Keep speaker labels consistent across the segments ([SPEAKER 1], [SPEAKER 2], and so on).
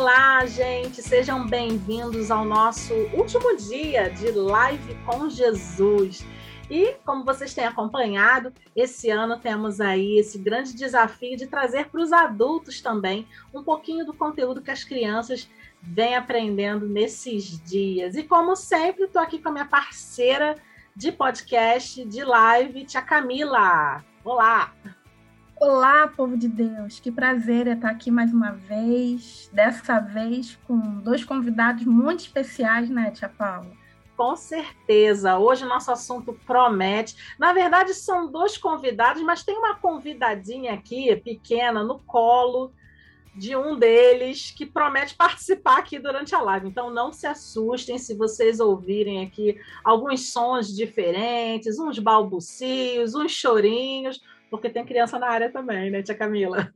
[SPEAKER 1] Olá, gente, sejam bem-vindos ao nosso último dia de live com Jesus. E como vocês têm acompanhado, esse ano temos aí esse grande desafio de trazer para os adultos também um pouquinho do conteúdo que as crianças vêm aprendendo nesses dias. E como sempre, estou aqui com a minha parceira de podcast, de live, tia Camila. Olá!
[SPEAKER 2] Olá, povo de Deus, que prazer estar aqui mais uma vez, dessa vez com dois convidados muito especiais, né, Tia Paula?
[SPEAKER 1] Com certeza, hoje o nosso assunto promete. Na verdade, são dois convidados, mas tem uma convidadinha aqui, pequena, no colo de um deles, que promete participar aqui durante a live. Então, não se assustem se vocês ouvirem aqui alguns sons diferentes, uns balbucios, uns chorinhos porque tem criança na área também, né, tia Camila?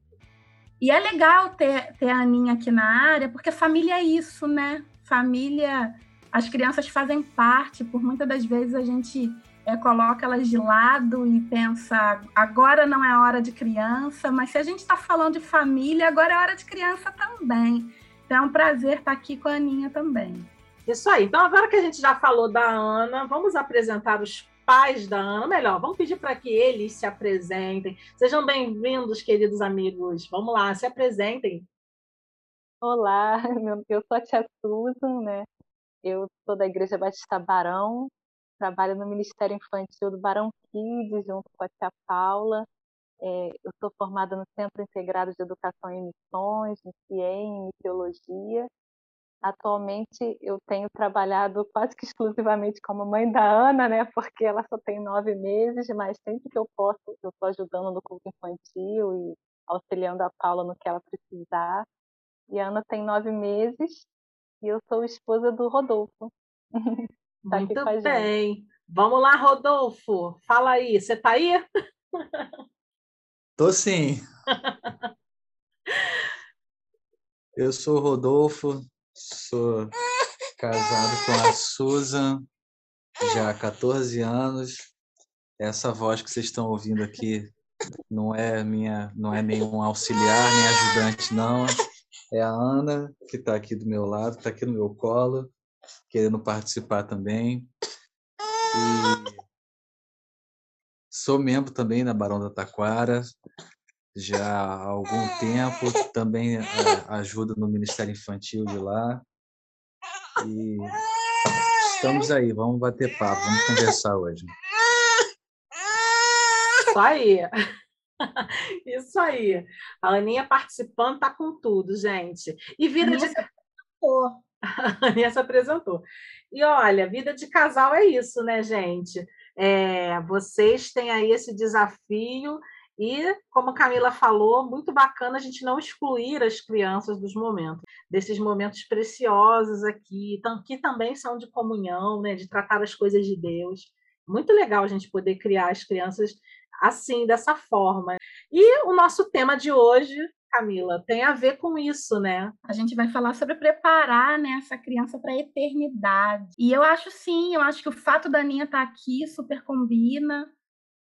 [SPEAKER 2] E é legal ter, ter a Aninha aqui na área, porque família é isso, né? Família, as crianças fazem parte, por muitas das vezes a gente é, coloca elas de lado e pensa, agora não é hora de criança, mas se a gente está falando de família, agora é hora de criança também. Então é um prazer estar aqui com a Aninha também.
[SPEAKER 1] Isso aí. Então, agora que a gente já falou da Ana, vamos apresentar os pais da Ana. Melhor, vamos pedir para que eles se apresentem. Sejam bem-vindos, queridos amigos. Vamos lá, se apresentem.
[SPEAKER 3] Olá, eu sou a tia Susan, né? Eu sou da Igreja Batista Barão, trabalho no Ministério Infantil do Barão Kids, junto com a tia Paula. É, eu sou formada no Centro Integrado de Educação e Missões, no CIEM, em Teologia, Atualmente eu tenho trabalhado quase que exclusivamente como mãe da Ana, né? Porque ela só tem nove meses, mas sempre que eu posso, eu estou ajudando no culto infantil e auxiliando a Paula no que ela precisar. E a Ana tem nove meses e eu sou esposa do Rodolfo.
[SPEAKER 1] tá Muito bem. Vamos lá, Rodolfo. Fala aí. Você tá aí?
[SPEAKER 4] Tô sim. Eu sou o Rodolfo, Sou casado com a Susan já há 14 anos. Essa voz que vocês estão ouvindo aqui não é minha, não é nenhum auxiliar, nem ajudante, não. É a Ana, que está aqui do meu lado, está aqui no meu colo, querendo participar também. E sou membro também da Barão da Taquara, já há algum tempo, também é, ajuda no Ministério Infantil de lá. E estamos aí, vamos bater papo, vamos conversar hoje.
[SPEAKER 1] Isso aí. Isso aí. A Aninha participando tá com tudo, gente. E vida de. A Aninha se apresentou. E olha, vida de casal é isso, né, gente? É, vocês têm aí esse desafio e, como a Camila falou, muito bacana a gente não excluir as crianças dos momentos, desses momentos preciosos aqui, que também são de comunhão, né, de tratar as coisas de Deus. Muito legal a gente poder criar as crianças assim, dessa forma. E o nosso tema de hoje, Camila, tem a ver com isso, né?
[SPEAKER 2] A gente vai falar sobre preparar né, essa criança para a eternidade. E eu acho sim, eu acho que o fato da Aninha estar tá aqui super combina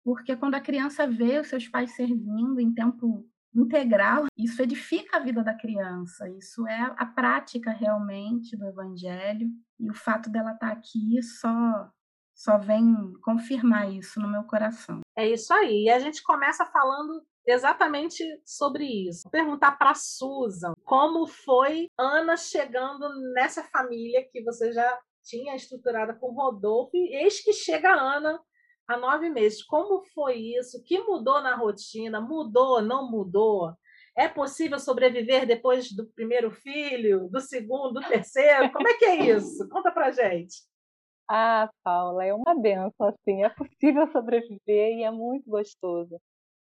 [SPEAKER 2] porque quando a criança vê os seus pais servindo em tempo integral, isso edifica a vida da criança, isso é a prática realmente do evangelho, e o fato dela estar tá aqui só só vem confirmar isso no meu coração.
[SPEAKER 1] É isso aí. E a gente começa falando exatamente sobre isso. Vou perguntar para Susan como foi Ana chegando nessa família que você já tinha estruturada com Rodolfo, e eis que chega a Ana há nove meses. Como foi isso? O que mudou na rotina? Mudou, não mudou? É possível sobreviver depois do primeiro filho, do segundo, do terceiro? Como é que é isso? Conta pra gente.
[SPEAKER 3] Ah, Paula, é uma benção, assim, é possível sobreviver e é muito gostoso.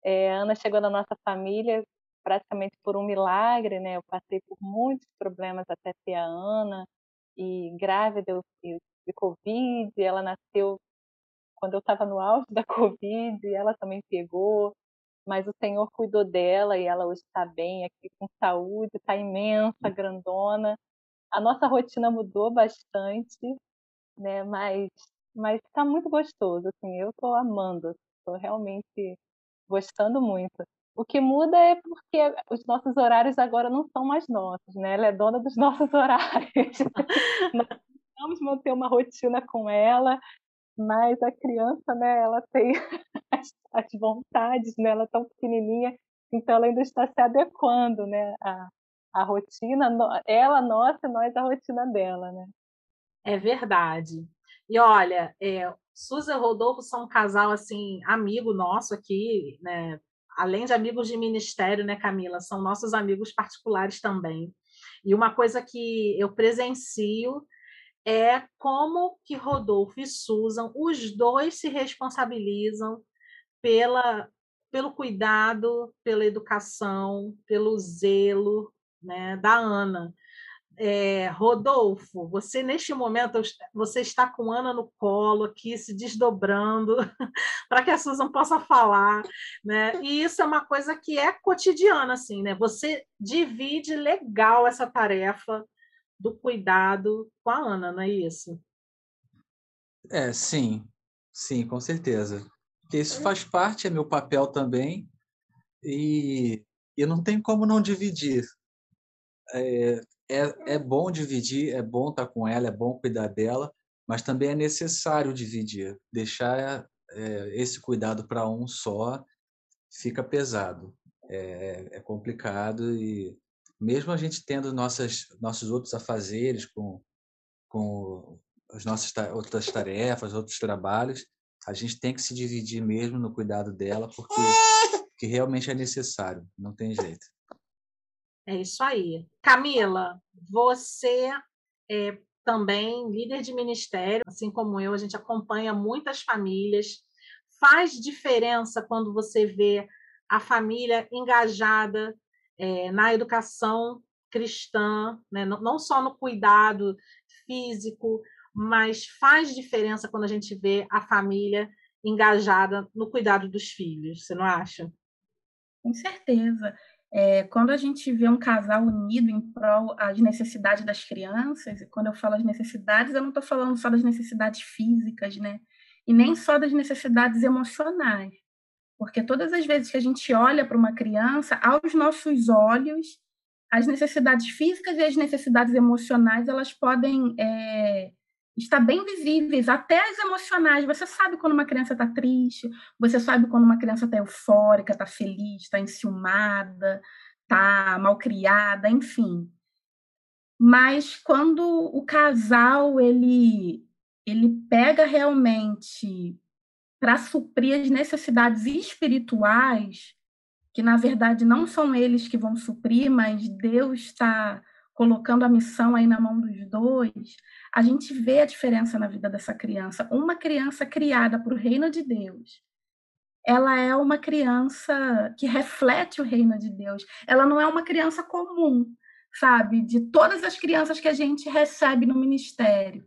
[SPEAKER 3] É, a Ana chegou na nossa família praticamente por um milagre, né? Eu passei por muitos problemas até ter a Ana, e grávida de Covid, ela nasceu quando eu estava no auge da Covid, ela também pegou, mas o Senhor cuidou dela e ela hoje está bem aqui com saúde, está imensa, grandona. A nossa rotina mudou bastante, né? Mas mas está muito gostoso, assim. Eu estou amando, estou realmente gostando muito. O que muda é porque os nossos horários agora não são mais nossos, né? Ela é dona dos nossos horários. Nós vamos manter uma rotina com ela, mas a criança, né, ela tem as, vontades, né? Ela é tão pequenininha, então ela ainda está se adequando, né, a, a rotina, ela nossa e nós a rotina dela, né?
[SPEAKER 1] É verdade. E olha, é, Suza e Rodolfo são um casal assim amigo nosso aqui, né? Além de amigos de ministério, né, Camila, são nossos amigos particulares também. E uma coisa que eu presencio é como que Rodolfo e Susan, os dois se responsabilizam pela, pelo cuidado, pela educação, pelo zelo né, da Ana. É, Rodolfo, você neste momento você está com Ana no colo aqui, se desdobrando para que a Susan possa falar, né? E isso é uma coisa que é cotidiana, assim, né? Você divide legal essa tarefa do cuidado com a Ana, não é isso?
[SPEAKER 4] É, sim, sim, com certeza. Porque isso faz parte, é meu papel também, e, e não tem como não dividir. É, é, é bom dividir, é bom estar com ela, é bom cuidar dela, mas também é necessário dividir. Deixar é, esse cuidado para um só fica pesado, é, é complicado e mesmo a gente tendo nossas nossos outros afazeres com com as nossas outras tarefas, outros trabalhos, a gente tem que se dividir mesmo no cuidado dela porque que realmente é necessário, não tem jeito.
[SPEAKER 1] É isso aí. Camila, você é também líder de ministério, assim como eu, a gente acompanha muitas famílias. Faz diferença quando você vê a família engajada é, na educação cristã, né? não, não só no cuidado físico, mas faz diferença quando a gente vê a família engajada no cuidado dos filhos, você não acha?
[SPEAKER 2] Com certeza. É, quando a gente vê um casal unido em prol das necessidades das crianças, e quando eu falo as necessidades, eu não estou falando só das necessidades físicas, né? E nem só das necessidades emocionais. Porque todas as vezes que a gente olha para uma criança, aos nossos olhos, as necessidades físicas e as necessidades emocionais, elas podem é, está bem visíveis, até as emocionais. Você sabe quando uma criança está triste, você sabe quando uma criança está eufórica, está feliz, está enciumada, está malcriada, enfim. Mas quando o casal ele ele pega realmente para suprir as necessidades espirituais, que na verdade não são eles que vão suprir, mas Deus está colocando a missão aí na mão dos dois, a gente vê a diferença na vida dessa criança. Uma criança criada para o reino de Deus, ela é uma criança que reflete o reino de Deus. Ela não é uma criança comum, sabe? De todas as crianças que a gente recebe no ministério,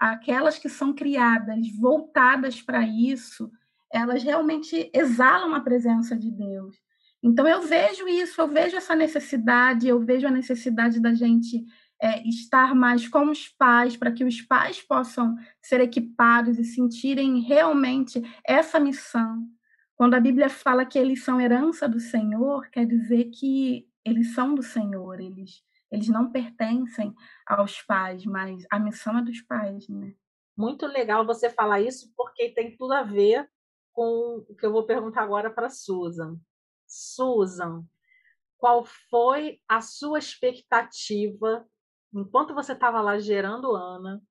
[SPEAKER 2] aquelas que são criadas, voltadas para isso, elas realmente exalam a presença de Deus. Então, eu vejo isso, eu vejo essa necessidade, eu vejo a necessidade da gente é, estar mais com os pais, para que os pais possam ser equipados e sentirem realmente essa missão. Quando a Bíblia fala que eles são herança do Senhor, quer dizer que eles são do Senhor, eles, eles não pertencem aos pais, mas a missão é dos pais, né?
[SPEAKER 1] Muito legal você falar isso, porque tem tudo a ver com o que eu vou perguntar agora para Susan. Susan, qual foi a sua expectativa enquanto você estava lá gerando Ana?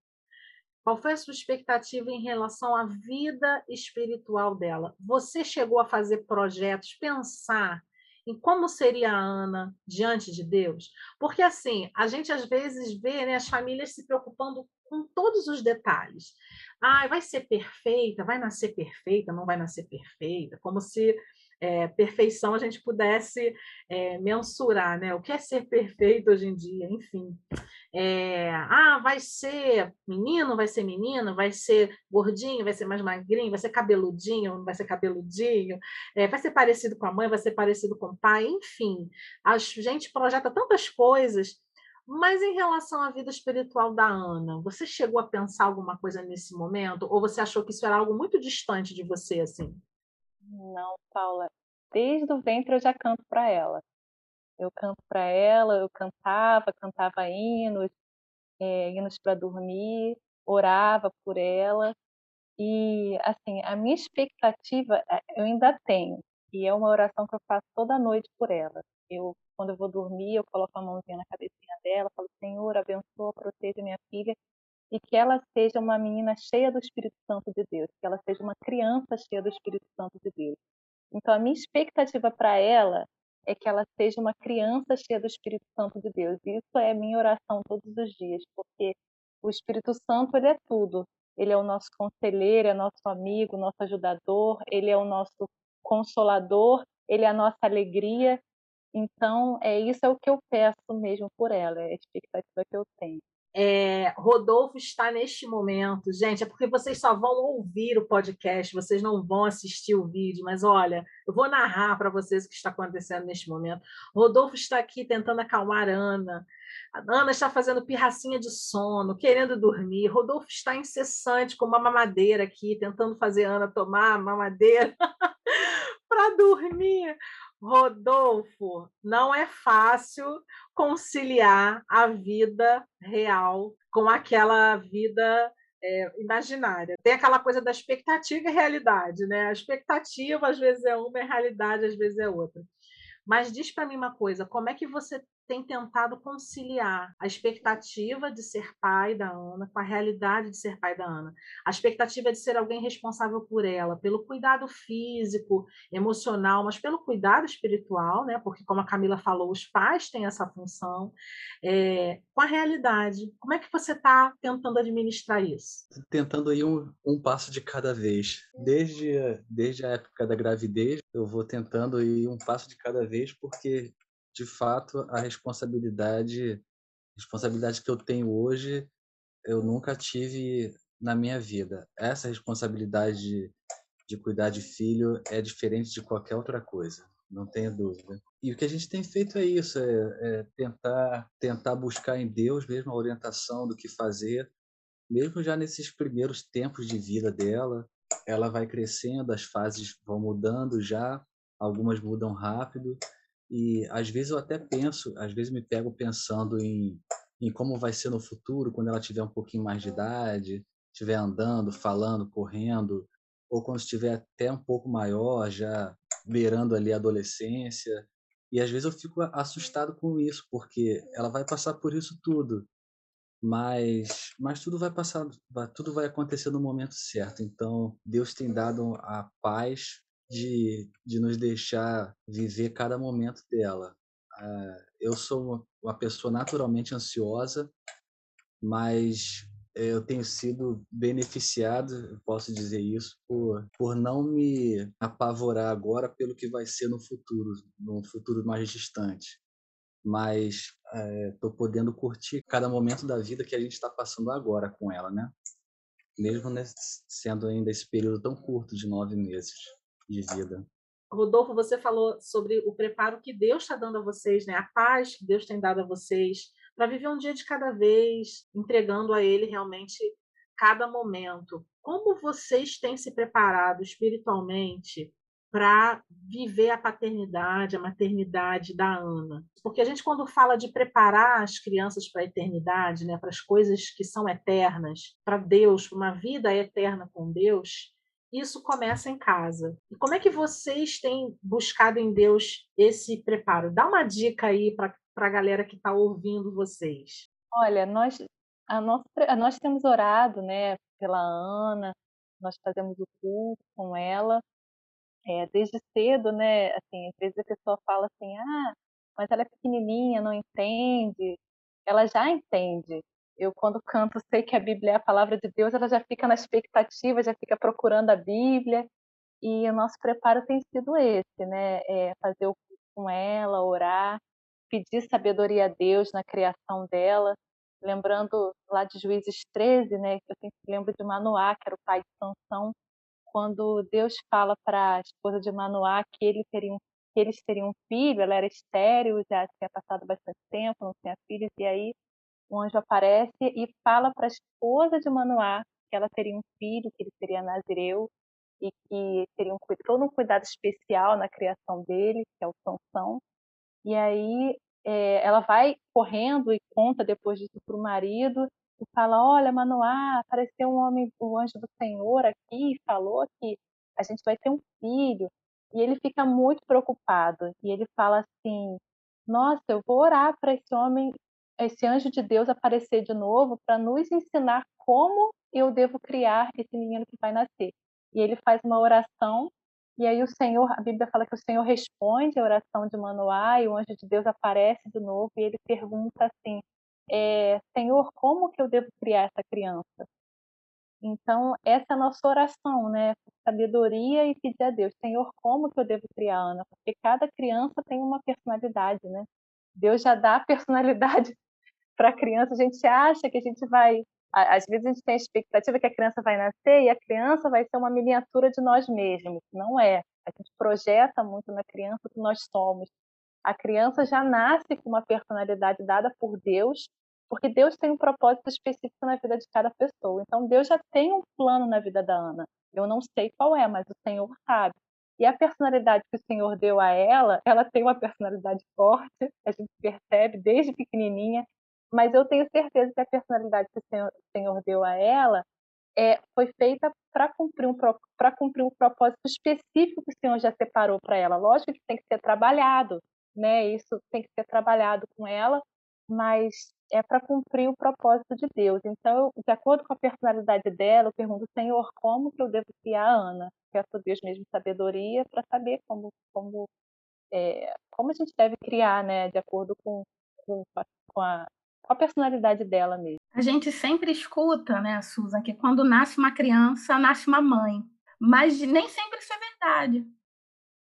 [SPEAKER 1] Qual foi a sua expectativa em relação à vida espiritual dela? Você chegou a fazer projetos, pensar em como seria a Ana diante de Deus? Porque assim, a gente às vezes vê né, as famílias se preocupando com todos os detalhes. Ah, vai ser perfeita, vai nascer perfeita, não vai nascer perfeita, como se é, perfeição a gente pudesse é, mensurar, né? O que é ser perfeito hoje em dia, enfim. É, ah, vai ser menino, vai ser menino, vai ser gordinho, vai ser mais magrinho, vai ser cabeludinho, vai ser cabeludinho, é, vai ser parecido com a mãe, vai ser parecido com o pai, enfim. A gente projeta tantas coisas, mas em relação à vida espiritual da Ana, você chegou a pensar alguma coisa nesse momento? Ou você achou que isso era algo muito distante de você, assim?
[SPEAKER 3] Não, Paula. desde o ventre eu já canto para ela. Eu canto para ela, eu cantava, cantava hinos, é, hinos para dormir, orava por ela. E, assim, a minha expectativa é, eu ainda tenho, e é uma oração que eu faço toda noite por ela. Eu, quando eu vou dormir, eu coloco a mãozinha na cabecinha dela, falo, Senhor, abençoa, proteja minha filha, e que ela seja uma menina cheia do Espírito Santo de Deus, que ela seja uma criança cheia do Espírito Santo de Deus. Então, a minha expectativa para ela é que ela seja uma criança cheia do Espírito Santo de Deus. Isso é minha oração todos os dias, porque o Espírito Santo ele é tudo. Ele é o nosso conselheiro, é nosso amigo, nosso ajudador, ele é o nosso consolador, ele é a nossa alegria. Então, é isso é o que eu peço mesmo por ela, é a expectativa que eu tenho.
[SPEAKER 1] É, Rodolfo está neste momento, gente, é porque vocês só vão ouvir o podcast, vocês não vão assistir o vídeo, mas olha, eu vou narrar para vocês o que está acontecendo neste momento. Rodolfo está aqui tentando acalmar a Ana. A Ana está fazendo pirracinha de sono, querendo dormir. Rodolfo está incessante com uma mamadeira aqui, tentando fazer a Ana tomar mamadeira para dormir. Rodolfo, não é fácil conciliar a vida real com aquela vida é, imaginária. Tem aquela coisa da expectativa e realidade, né? A expectativa às vezes é uma, a realidade às vezes é outra. Mas diz para mim uma coisa, como é que você tem tentado conciliar a expectativa de ser pai da Ana com a realidade de ser pai da Ana. A expectativa de ser alguém responsável por ela, pelo cuidado físico, emocional, mas pelo cuidado espiritual, né? Porque, como a Camila falou, os pais têm essa função, é, com a realidade. Como é que você está tentando administrar isso?
[SPEAKER 4] Tentando ir um, um passo de cada vez. Desde, desde a época da gravidez, eu vou tentando ir um passo de cada vez, porque de fato, a responsabilidade, responsabilidade que eu tenho hoje, eu nunca tive na minha vida. Essa responsabilidade de, de cuidar de filho é diferente de qualquer outra coisa, não tenha dúvida. E o que a gente tem feito é isso, é, é tentar, tentar buscar em Deus mesmo a orientação do que fazer, mesmo já nesses primeiros tempos de vida dela, ela vai crescendo, as fases vão mudando já, algumas mudam rápido, e às vezes eu até penso, às vezes me pego pensando em, em como vai ser no futuro, quando ela tiver um pouquinho mais de idade, estiver andando, falando, correndo, ou quando estiver até um pouco maior, já beirando ali a adolescência. E às vezes eu fico assustado com isso, porque ela vai passar por isso tudo. Mas, mas tudo vai passar, tudo vai acontecer no momento certo. Então, Deus tem dado a paz de, de nos deixar viver cada momento dela. Uh, eu sou uma pessoa naturalmente ansiosa, mas eu tenho sido beneficiado, posso dizer isso, por, por não me apavorar agora pelo que vai ser no futuro, no futuro mais distante. Mas estou é, podendo curtir cada momento da vida que a gente está passando agora com ela, né? Mesmo nesse, sendo ainda esse período tão curto de nove meses de vida.
[SPEAKER 1] Rodolfo, você falou sobre o preparo que Deus está dando a vocês, né? a paz que Deus tem dado a vocês, para viver um dia de cada vez, entregando a Ele realmente cada momento. Como vocês têm se preparado espiritualmente para viver a paternidade, a maternidade da Ana? Porque a gente, quando fala de preparar as crianças para a eternidade, né, para as coisas que são eternas, para Deus, para uma vida eterna com Deus, isso começa em casa. E como é que vocês têm buscado em Deus esse preparo? Dá uma dica aí para a galera que está ouvindo vocês.
[SPEAKER 3] Olha, nós, a nossa, nós temos orado né, pela Ana, nós fazemos o culto com ela. É, desde cedo, né? Assim, às vezes a pessoa fala assim, ah, mas ela é pequenininha, não entende. Ela já entende eu quando canto sei que a Bíblia é a palavra de Deus, ela já fica na expectativa, já fica procurando a Bíblia. E o nosso preparo tem sido esse, né? É fazer o culto com ela, orar, pedir sabedoria a Deus na criação dela. Lembrando lá de Juízes 13, né? Eu sempre lembro de Manoá, que era o pai de Sansão, quando Deus fala para a esposa de Manoá que, ele teria que eles teriam um filho, ela era estéril, já tinha passado bastante tempo, não tinha filhos, e aí o anjo aparece e fala para a esposa de Manoá que ela teria um filho, que ele seria Nazireu. e que teriam todo um cuidado especial na criação dele, que é o Sansão. E aí é, ela vai correndo e conta depois disso para o marido e fala: Olha, Manoá, apareceu um homem, o um anjo do Senhor aqui falou que a gente vai ter um filho. E ele fica muito preocupado e ele fala assim: Nossa, eu vou orar para esse homem, esse anjo de Deus aparecer de novo para nos ensinar como eu devo criar esse menino que vai nascer. E ele faz uma oração e aí o Senhor, a Bíblia fala que o Senhor responde a oração de Manoá e o anjo de Deus aparece de novo e ele pergunta assim: é, Senhor, como que eu devo criar essa criança? Então, essa é a nossa oração, né? Sabedoria e pedir a Deus, Senhor, como que eu devo criar Ana? Porque cada criança tem uma personalidade, né? Deus já dá a personalidade para a criança. A gente acha que a gente vai. Às vezes a gente tem a expectativa que a criança vai nascer e a criança vai ser uma miniatura de nós mesmos. Não é. A gente projeta muito na criança o que nós somos. A criança já nasce com uma personalidade dada por Deus porque Deus tem um propósito específico na vida de cada pessoa. Então, Deus já tem um plano na vida da Ana. Eu não sei qual é, mas o Senhor sabe. E a personalidade que o Senhor deu a ela, ela tem uma personalidade forte, a gente percebe desde pequenininha, mas eu tenho certeza que a personalidade que o Senhor, o Senhor deu a ela é, foi feita para cumprir, um, cumprir um propósito específico que o Senhor já separou para ela. Lógico que tem que ser trabalhado, né? Isso tem que ser trabalhado com ela, mas é para cumprir o propósito de Deus. Então, de acordo com a personalidade dela, eu pergunto, Senhor, como que eu devo criar a Ana? Peço a Deus mesmo sabedoria para saber como, como, é, como a gente deve criar, né, de acordo com, com, a, com a personalidade dela mesmo.
[SPEAKER 2] A gente sempre escuta, né, Susan, que quando nasce uma criança, nasce uma mãe. Mas nem sempre isso é verdade.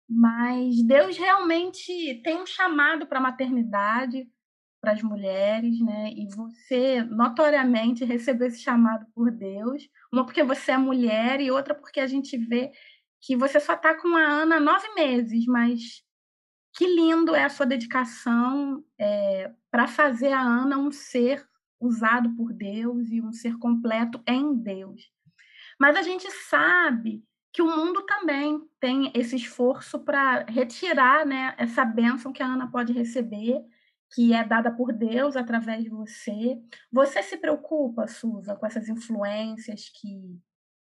[SPEAKER 2] Mas Deus realmente tem um chamado para a maternidade, para as mulheres, né? E você notoriamente recebeu esse chamado por Deus, uma porque você é mulher e outra porque a gente vê que você só está com a Ana nove meses, mas que lindo é a sua dedicação é, para fazer a Ana um ser usado por Deus e um ser completo em Deus. Mas a gente sabe que o mundo também tem esse esforço para retirar né, essa bênção que a Ana pode receber que é dada por Deus através de você. Você se preocupa, Suza, com essas influências que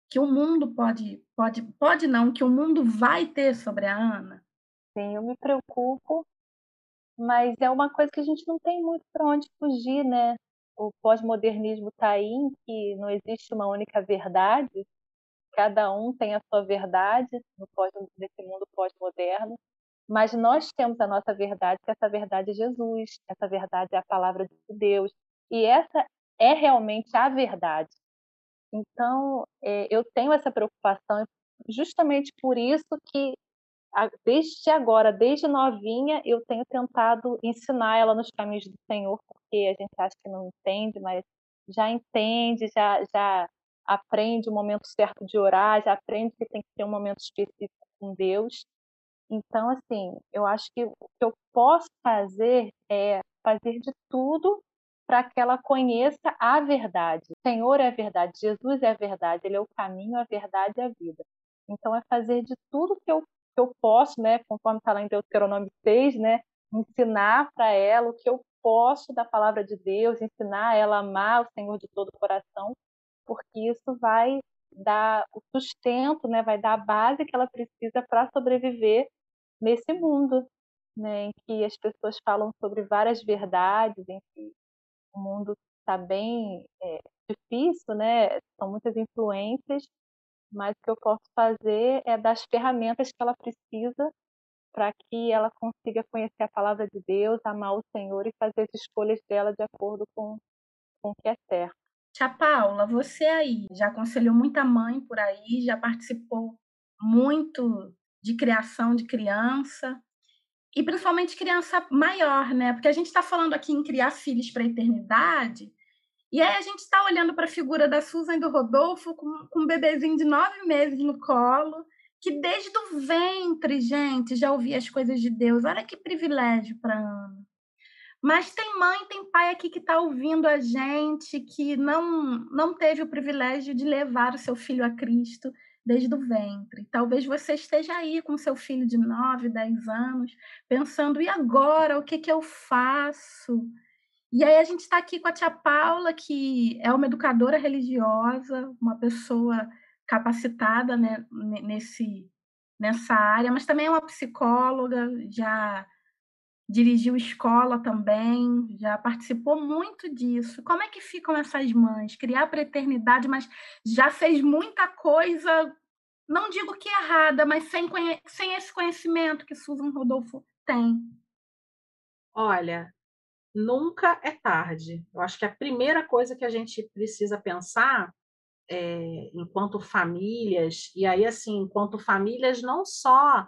[SPEAKER 2] que o mundo pode pode pode não, que o mundo vai ter sobre a Ana?
[SPEAKER 3] Sim, eu me preocupo, mas é uma coisa que a gente não tem muito para onde fugir, né? O pós-modernismo está aí, em que não existe uma única verdade, cada um tem a sua verdade no pós, nesse mundo pós-moderno. Mas nós temos a nossa verdade, que essa verdade é Jesus, essa verdade é a palavra de Deus. E essa é realmente a verdade. Então, é, eu tenho essa preocupação, justamente por isso que, desde agora, desde novinha, eu tenho tentado ensinar ela nos caminhos do Senhor, porque a gente acha que não entende, mas já entende, já, já aprende o momento certo de orar, já aprende que tem que ter um momento específico com Deus. Então, assim, eu acho que o que eu posso fazer é fazer de tudo para que ela conheça a verdade. O Senhor é a verdade, Jesus é a verdade, Ele é o caminho, a verdade e a vida. Então, é fazer de tudo que eu, que eu posso, né, conforme está lá em Deuteronômio 6, né, ensinar para ela o que eu posso da palavra de Deus, ensinar ela a amar o Senhor de todo o coração, porque isso vai dar o sustento, né, vai dar a base que ela precisa para sobreviver nesse mundo, né, em que as pessoas falam sobre várias verdades, em que o mundo está bem é, difícil, né, são muitas influências, mas o que eu posso fazer é dar as ferramentas que ela precisa para que ela consiga conhecer a palavra de Deus, amar o Senhor e fazer as escolhas dela de acordo com, com o que é certo.
[SPEAKER 2] Tia Paula, você aí já aconselhou muita mãe por aí, já participou muito de criação de criança, e principalmente criança maior, né? Porque a gente está falando aqui em criar filhos para a eternidade, e aí a gente está olhando para a figura da Susan e do Rodolfo com, com um bebezinho de nove meses no colo, que desde o ventre, gente, já ouvia as coisas de Deus. Olha que privilégio para Ana. Mas tem mãe, tem pai aqui que está ouvindo a gente, que não, não teve o privilégio de levar o seu filho a Cristo desde o ventre. Talvez você esteja aí com seu filho de 9, 10 anos, pensando: e agora? O que, que eu faço? E aí a gente está aqui com a tia Paula, que é uma educadora religiosa, uma pessoa capacitada né, nesse, nessa área, mas também é uma psicóloga, já dirigiu escola também, já participou muito disso. Como é que ficam essas mães? Criar para a eternidade, mas já fez muita coisa, não digo que errada, mas sem, sem esse conhecimento que Susan Rodolfo tem.
[SPEAKER 1] Olha, nunca é tarde. Eu acho que a primeira coisa que a gente precisa pensar é, enquanto famílias, e aí assim, enquanto famílias não só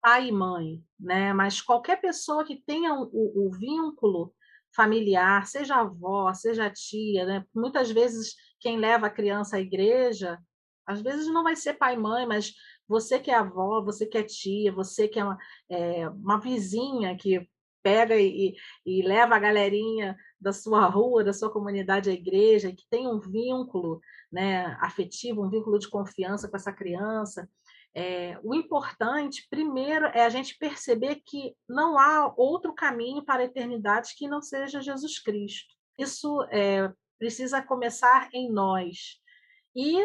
[SPEAKER 1] pai e mãe, né? Mas qualquer pessoa que tenha o, o vínculo familiar, seja avó, seja tia, né? Muitas vezes quem leva a criança à igreja, às vezes não vai ser pai e mãe, mas você que é avó, você que é tia, você que é uma, é, uma vizinha que pega e, e, leva a galerinha da sua rua, da sua comunidade à igreja, que tem um vínculo né, afetivo, um vínculo de confiança com essa criança, é, o importante, primeiro, é a gente perceber que não há outro caminho para a eternidade que não seja Jesus Cristo. Isso é, precisa começar em nós. E,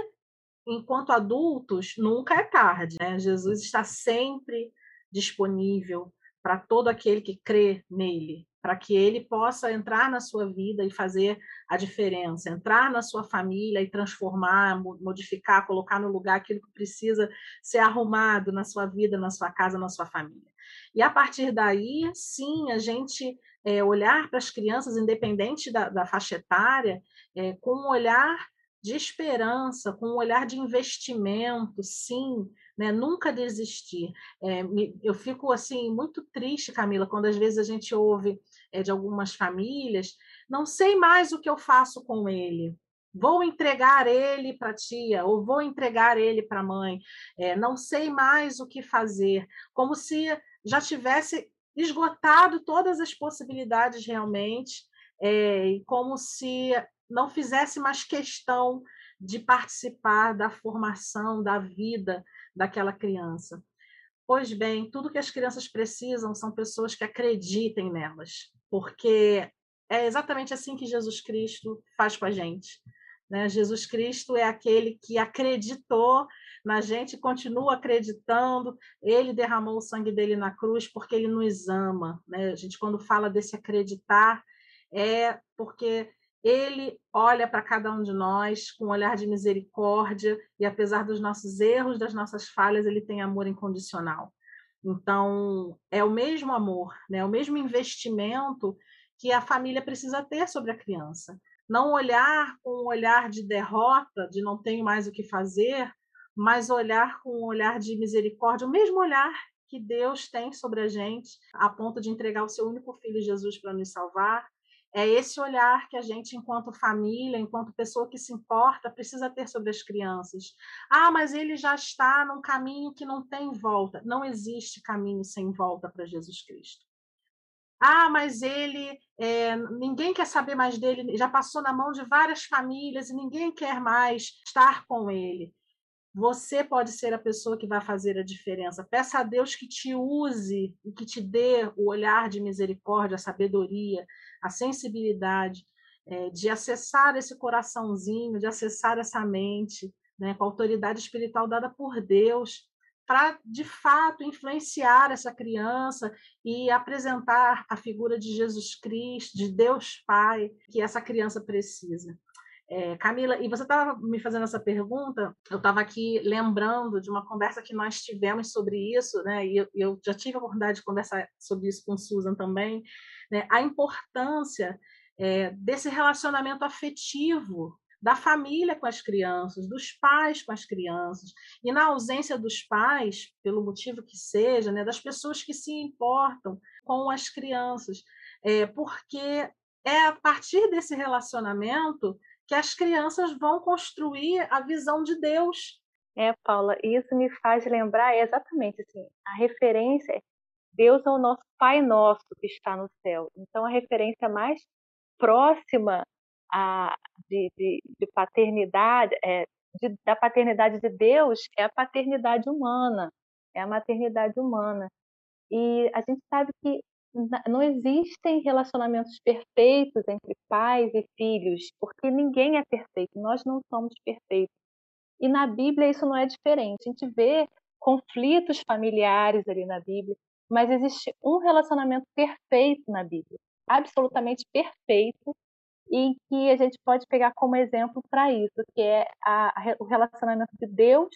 [SPEAKER 1] enquanto adultos, nunca é tarde. Né? Jesus está sempre disponível para todo aquele que crê nele para que ele possa entrar na sua vida e fazer a diferença, entrar na sua família e transformar, modificar, colocar no lugar aquilo que precisa ser arrumado na sua vida, na sua casa, na sua família. E a partir daí, sim, a gente é, olhar para as crianças, independente da, da faixa etária, é, com um olhar de esperança, com um olhar de investimento, sim, né? Nunca desistir. É, eu fico assim muito triste, Camila, quando às vezes a gente ouve é, de algumas famílias, não sei mais o que eu faço com ele. Vou entregar ele para a tia, ou vou entregar ele para a mãe. É, não sei mais o que fazer, como se já tivesse esgotado todas as possibilidades realmente, é, como se não fizesse mais questão de participar da formação, da vida daquela criança. Pois bem, tudo que as crianças precisam são pessoas que acreditem nelas, porque é exatamente assim que Jesus Cristo faz com a gente. Né? Jesus Cristo é aquele que acreditou na gente continua acreditando. Ele derramou o sangue dele na cruz porque ele nos ama. Né? A gente, quando fala desse acreditar, é porque ele olha para cada um de nós com um olhar de misericórdia e, apesar dos nossos erros, das nossas falhas, ele tem amor incondicional. Então, é o mesmo amor, né? É o mesmo investimento que a família precisa ter sobre a criança. Não olhar com um olhar de derrota, de não tenho mais o que fazer, mas olhar com um olhar de misericórdia, o mesmo olhar que Deus tem sobre a gente, a ponto de entregar o seu único filho Jesus para nos salvar, é esse olhar que a gente, enquanto família, enquanto pessoa que se importa, precisa ter sobre as crianças. Ah, mas ele já está num caminho que não tem volta. Não existe caminho sem volta para Jesus Cristo. Ah, mas ele, é, ninguém quer saber mais dele, já passou na mão de várias famílias e ninguém quer mais estar com ele. Você pode ser a pessoa que vai fazer a diferença. Peça a Deus que te use e que te dê o olhar de misericórdia, a sabedoria, a sensibilidade é, de acessar esse coraçãozinho, de acessar essa mente, né, com a autoridade espiritual dada por Deus, para de fato influenciar essa criança e apresentar a figura de Jesus Cristo, de Deus Pai, que essa criança precisa. É, Camila, e você estava me fazendo essa pergunta, eu estava aqui lembrando de uma conversa que nós tivemos sobre isso, né? E eu, eu, já tive a oportunidade de conversar sobre isso com Susan também, né? A importância é, desse relacionamento afetivo da família com as crianças, dos pais com as crianças, e na ausência dos pais, pelo motivo que seja, né, das pessoas que se importam com as crianças, é, porque é a partir desse relacionamento que as crianças vão construir a visão de Deus.
[SPEAKER 3] É, Paula, isso me faz lembrar exatamente assim, a referência Deus é o nosso Pai nosso que está no céu. Então a referência mais próxima a, de, de, de paternidade, é, de, da paternidade de Deus é a paternidade humana, é a maternidade humana. E a gente sabe que não existem relacionamentos perfeitos entre pais e filhos, porque ninguém é perfeito, nós não somos perfeitos. E na Bíblia isso não é diferente. A gente vê conflitos familiares ali na Bíblia, mas existe um relacionamento perfeito na Bíblia, absolutamente perfeito, e que a gente pode pegar como exemplo para isso, que é a, a, o relacionamento de Deus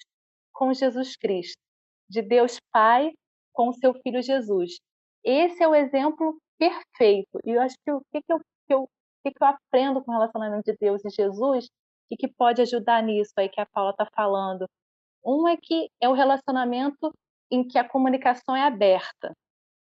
[SPEAKER 3] com Jesus Cristo, de Deus Pai com o seu Filho Jesus. Esse é o exemplo perfeito. E eu acho que o que, que, eu, que, eu, que, que eu aprendo com o relacionamento de Deus e Jesus e que pode ajudar nisso aí que a Paula está falando. Um é que é o relacionamento em que a comunicação é aberta.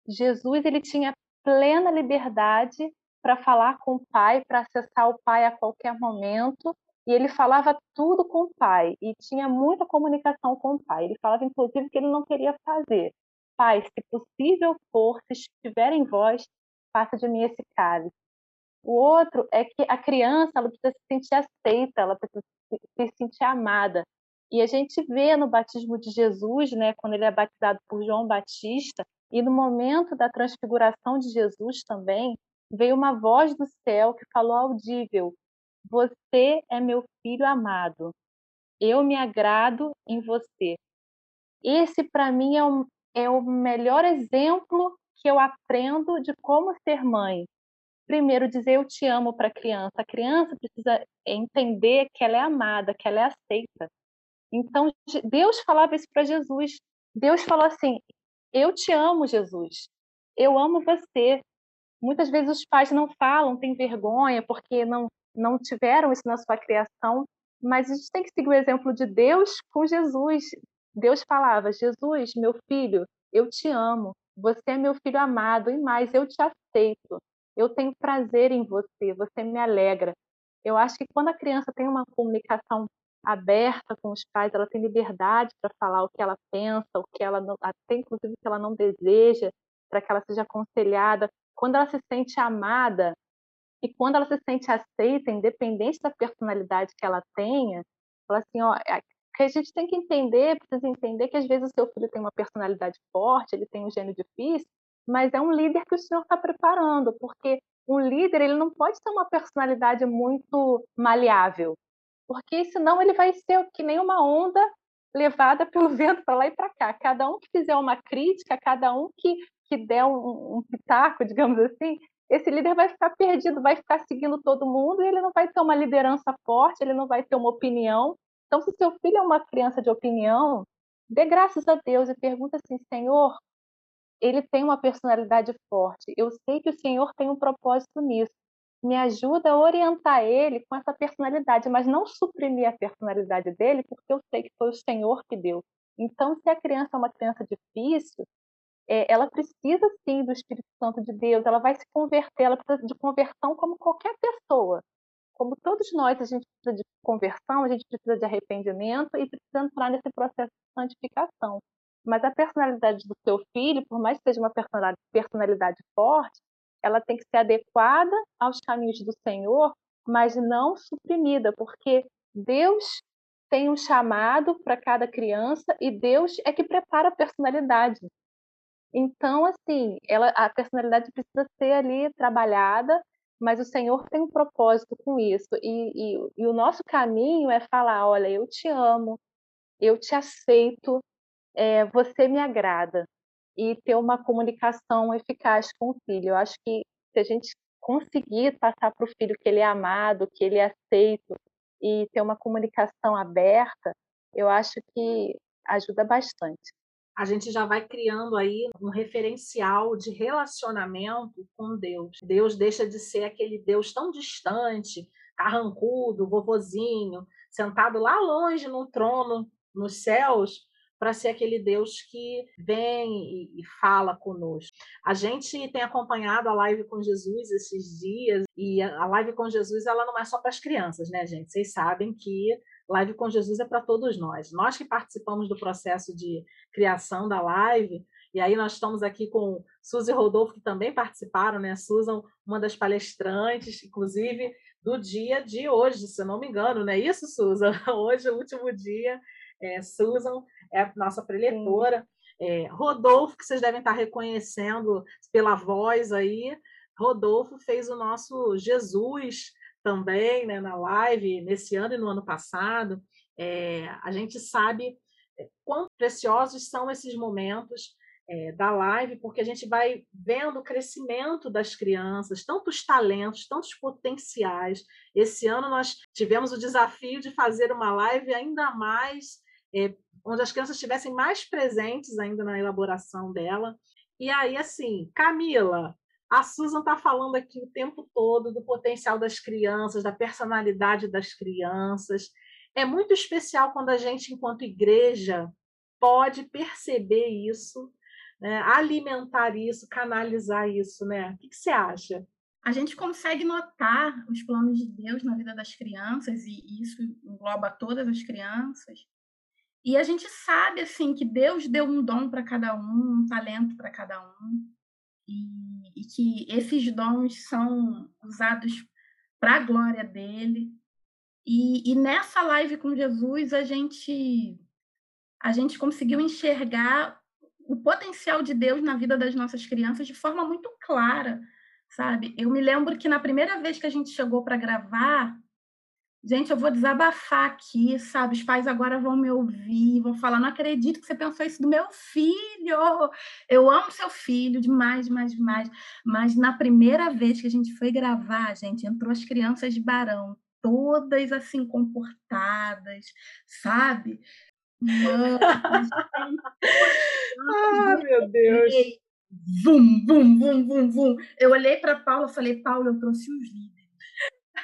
[SPEAKER 3] Jesus ele tinha plena liberdade para falar com o Pai, para acessar o Pai a qualquer momento, e ele falava tudo com o Pai e tinha muita comunicação com o Pai. Ele falava inclusive que ele não queria fazer. Pai, se possível for, se estiver em vós, faça de mim esse cálice. O outro é que a criança ela precisa se sentir aceita, ela precisa se sentir amada. E a gente vê no batismo de Jesus, né, quando ele é batizado por João Batista, e no momento da transfiguração de Jesus também, veio uma voz do céu que falou audível: Você é meu filho amado. Eu me agrado em você. Esse, para mim, é o, é o melhor exemplo que eu aprendo de como ser mãe. Primeiro, dizer eu te amo para a criança. A criança precisa entender que ela é amada, que ela é aceita. Então, Deus falava isso para Jesus. Deus falou assim: Eu te amo, Jesus. Eu amo você. Muitas vezes os pais não falam, têm vergonha, porque não, não tiveram isso na sua criação. Mas a gente tem que seguir o exemplo de Deus com Jesus. Deus falava: Jesus, meu filho, eu te amo. Você é meu filho amado, e mais, eu te aceito. Eu tenho prazer em você, você me alegra. Eu acho que quando a criança tem uma comunicação aberta com os pais, ela tem liberdade para falar o que ela pensa, o que ela não, até inclusive o que ela não deseja, para que ela seja aconselhada. Quando ela se sente amada e quando ela se sente aceita, independente da personalidade que ela tenha, fala assim, ó, que a gente tem que entender, precisa entender que às vezes o seu filho tem uma personalidade forte, ele tem um gênio difícil, mas é um líder que o senhor está preparando, porque um líder ele não pode ter uma personalidade muito maleável, porque senão ele vai ser que nem uma onda levada pelo vento para lá e para cá. Cada um que fizer uma crítica, cada um que, que der um, um pitaco, digamos assim, esse líder vai ficar perdido, vai ficar seguindo todo mundo e ele não vai ter uma liderança forte, ele não vai ter uma opinião, então, se seu filho é uma criança de opinião, dê graças a Deus e pergunta assim, Senhor, ele tem uma personalidade forte. Eu sei que o Senhor tem um propósito nisso. Me ajuda a orientar ele com essa personalidade, mas não suprimir a personalidade dele, porque eu sei que foi o Senhor que deu. Então, se a criança é uma criança difícil, é, ela precisa sim do Espírito Santo de Deus, ela vai se converter, ela precisa de conversão como qualquer pessoa como todos nós, a gente precisa de conversão, a gente precisa de arrependimento e precisa entrar nesse processo de santificação. Mas a personalidade do seu filho, por mais que seja uma personalidade, forte, ela tem que ser adequada aos caminhos do Senhor, mas não suprimida, porque Deus tem um chamado para cada criança e Deus é que prepara a personalidade. Então, assim, ela, a personalidade precisa ser ali trabalhada mas o Senhor tem um propósito com isso. E, e, e, o nosso caminho é falar: olha, eu te amo, eu te aceito, é, você me agrada. E ter uma comunicação eficaz com o filho. Eu acho que se a gente conseguir passar para o filho que ele é amado, que ele é aceito, e ter uma comunicação aberta, eu acho que ajuda bastante
[SPEAKER 1] a gente já vai criando aí um referencial de relacionamento com Deus. Deus deixa de ser aquele Deus tão distante, carrancudo, vovozinho, sentado lá longe no trono, nos céus, para ser aquele Deus que vem e, fala conosco. A gente tem acompanhado a live com Jesus esses dias e a live com Jesus ela não é só para as crianças, né, gente? Vocês sabem que Live com Jesus é para todos nós. Nós que participamos do processo de criação da live, e aí nós estamos aqui com Suzy e Rodolfo, que também participaram, né? Susan, uma das palestrantes, inclusive, do dia de hoje, se não me engano, não é isso, Susan? Hoje é o último dia. É, Susan é a nossa preletora. É, Rodolfo, que vocês devem estar reconhecendo pela voz aí, Rodolfo fez o nosso Jesus também né, na live, nesse ano e no ano passado. É, a gente sabe é, quão preciosos são esses momentos é, da live, porque a gente vai vendo o crescimento das crianças, tantos talentos, tantos potenciais. Esse ano nós tivemos o desafio de fazer uma live ainda mais, é, onde as crianças estivessem mais presentes ainda na elaboração dela. E aí, assim, Camila, a Susan está falando aqui o tempo todo do potencial das crianças, da personalidade das crianças. É muito especial quando a gente, enquanto igreja, pode perceber isso, né? alimentar isso, canalizar isso, né? O que, que você acha?
[SPEAKER 2] A gente consegue notar os planos de Deus na vida das crianças, e isso engloba todas as crianças. E a gente sabe assim que Deus deu um dom para cada um, um talento para cada um e, e que esses dons são usados para a glória dele. E, e, nessa live com Jesus a gente a gente conseguiu enxergar o potencial de Deus na vida das nossas crianças de forma muito clara, sabe? Eu me lembro que na primeira vez que a gente chegou para gravar, Gente, eu vou desabafar aqui, sabe? Os pais agora vão me ouvir, vão falar: não acredito que você pensou isso do meu filho. Eu amo seu filho demais, demais, demais. Mas na primeira vez que a gente foi gravar, gente, entrou as crianças de Barão, todas assim comportadas, sabe?
[SPEAKER 1] Mano, ah, meu Deus.
[SPEAKER 2] Vum, vum, vum, vum, vum. Eu olhei para Paula e falei: Paula, eu trouxe os líderes.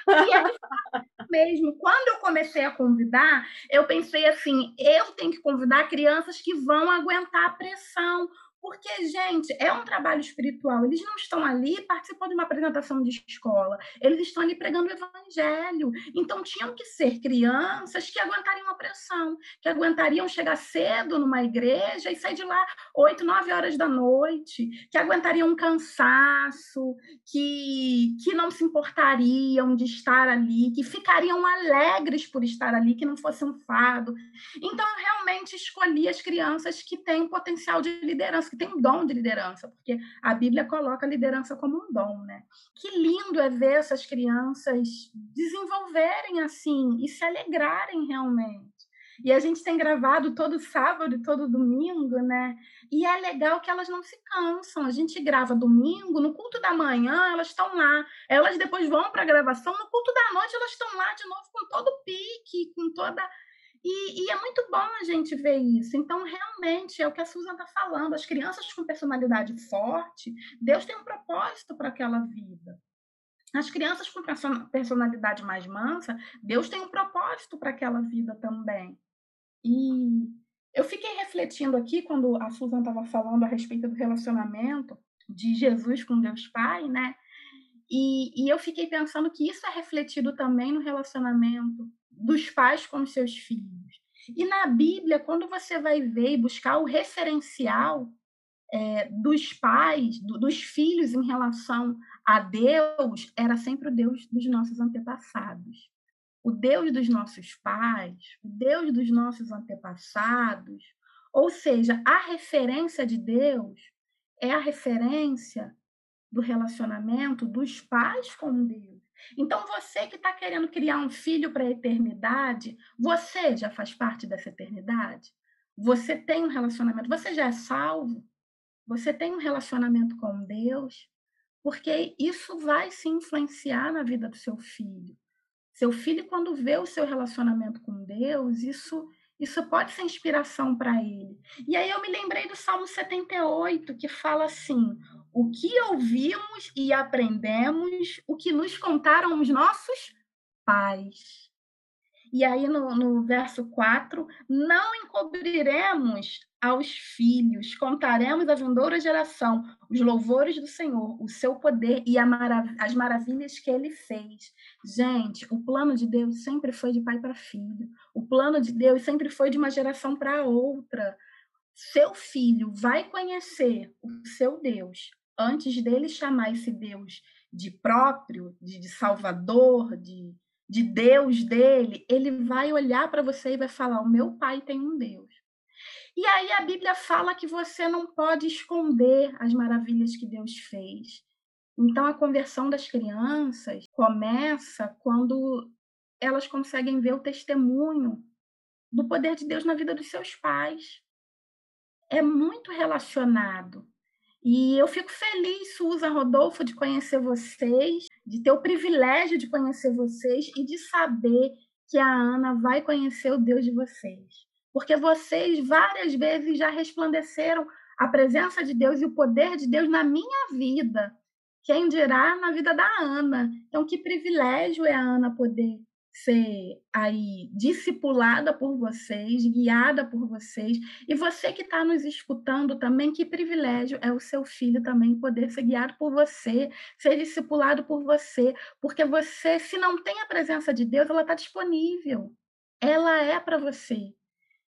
[SPEAKER 2] E mesmo. Quando eu comecei a convidar, eu pensei assim: eu tenho que convidar crianças que vão aguentar a pressão, porque, gente, é um trabalho espiritual. Eles não estão ali participando de uma apresentação de escola. Eles estão ali pregando o evangelho. Então, tinham que ser crianças que aguentariam a pressão, que aguentariam chegar cedo numa igreja e sair de lá oito, nove horas da noite, que aguentariam um cansaço, que, que não se importariam de estar ali, que ficariam alegres por estar ali, que não fosse um fado. Então, eu realmente escolhi as crianças que têm potencial de liderança tem um dom de liderança, porque a Bíblia coloca a liderança como um dom, né? Que lindo é ver essas crianças desenvolverem assim e se alegrarem realmente. E a gente tem gravado todo sábado e todo domingo, né? E é legal que elas não se cansam. A gente grava domingo, no culto da manhã elas estão lá. Elas depois vão para a gravação, no culto da noite elas estão lá de novo com todo o pique, com toda e, e, é muito bom a gente ver isso. Então, realmente, é o que a Susan está falando. As crianças com personalidade forte, Deus tem um propósito para aquela vida. As crianças com personalidade mais mansa, Deus tem um propósito para aquela vida também. E eu fiquei refletindo aqui, quando a Susan estava falando a respeito do relacionamento de Jesus com Deus Pai, né? E, e eu fiquei pensando que isso é refletido também no relacionamento dos pais com seus filhos. E na Bíblia, quando você vai ver e buscar o referencial é, dos pais, do, dos filhos em relação a Deus, era sempre o Deus dos nossos antepassados. O Deus dos nossos pais, o Deus dos nossos antepassados. Ou seja, a referência de Deus é a referência do relacionamento dos pais com Deus. Então, você que está querendo criar um filho para a eternidade, você já faz parte dessa eternidade? Você tem um relacionamento, você já é salvo? Você tem um relacionamento com Deus? Porque isso vai se influenciar na vida do seu filho. Seu filho, quando vê o seu relacionamento com Deus, isso isso pode ser inspiração para ele. E aí eu me lembrei do Salmo 78, que fala assim: o que ouvimos e aprendemos, o que nos contaram os nossos pais. E aí, no, no verso 4, não encobriremos aos filhos, contaremos à vindoura geração os louvores do Senhor, o seu poder e marav as maravilhas que ele fez. Gente, o plano de Deus sempre foi de pai para filho. O plano de Deus sempre foi de uma geração para outra. Seu filho vai conhecer o seu Deus antes dele chamar esse Deus de próprio, de, de salvador, de, de Deus dele, ele vai olhar para você e vai falar: O meu pai tem um Deus. E aí a Bíblia fala que você não pode esconder as maravilhas que Deus fez. Então a conversão das crianças começa quando elas conseguem ver o testemunho do poder de Deus na vida dos seus pais. É muito relacionado. E eu fico feliz, Susan Rodolfo, de conhecer vocês, de ter o privilégio de conhecer vocês e de saber que a Ana vai conhecer o Deus de vocês. Porque vocês várias vezes já resplandeceram a presença de Deus e o poder de Deus na minha vida. Quem dirá na vida da Ana? Então, que privilégio é a Ana poder ser aí discipulada por vocês, guiada por vocês. E você que está nos escutando também, que privilégio é o seu filho também poder ser guiado por você, ser discipulado por você, porque você, se não tem a presença de Deus, ela está disponível. Ela é para você.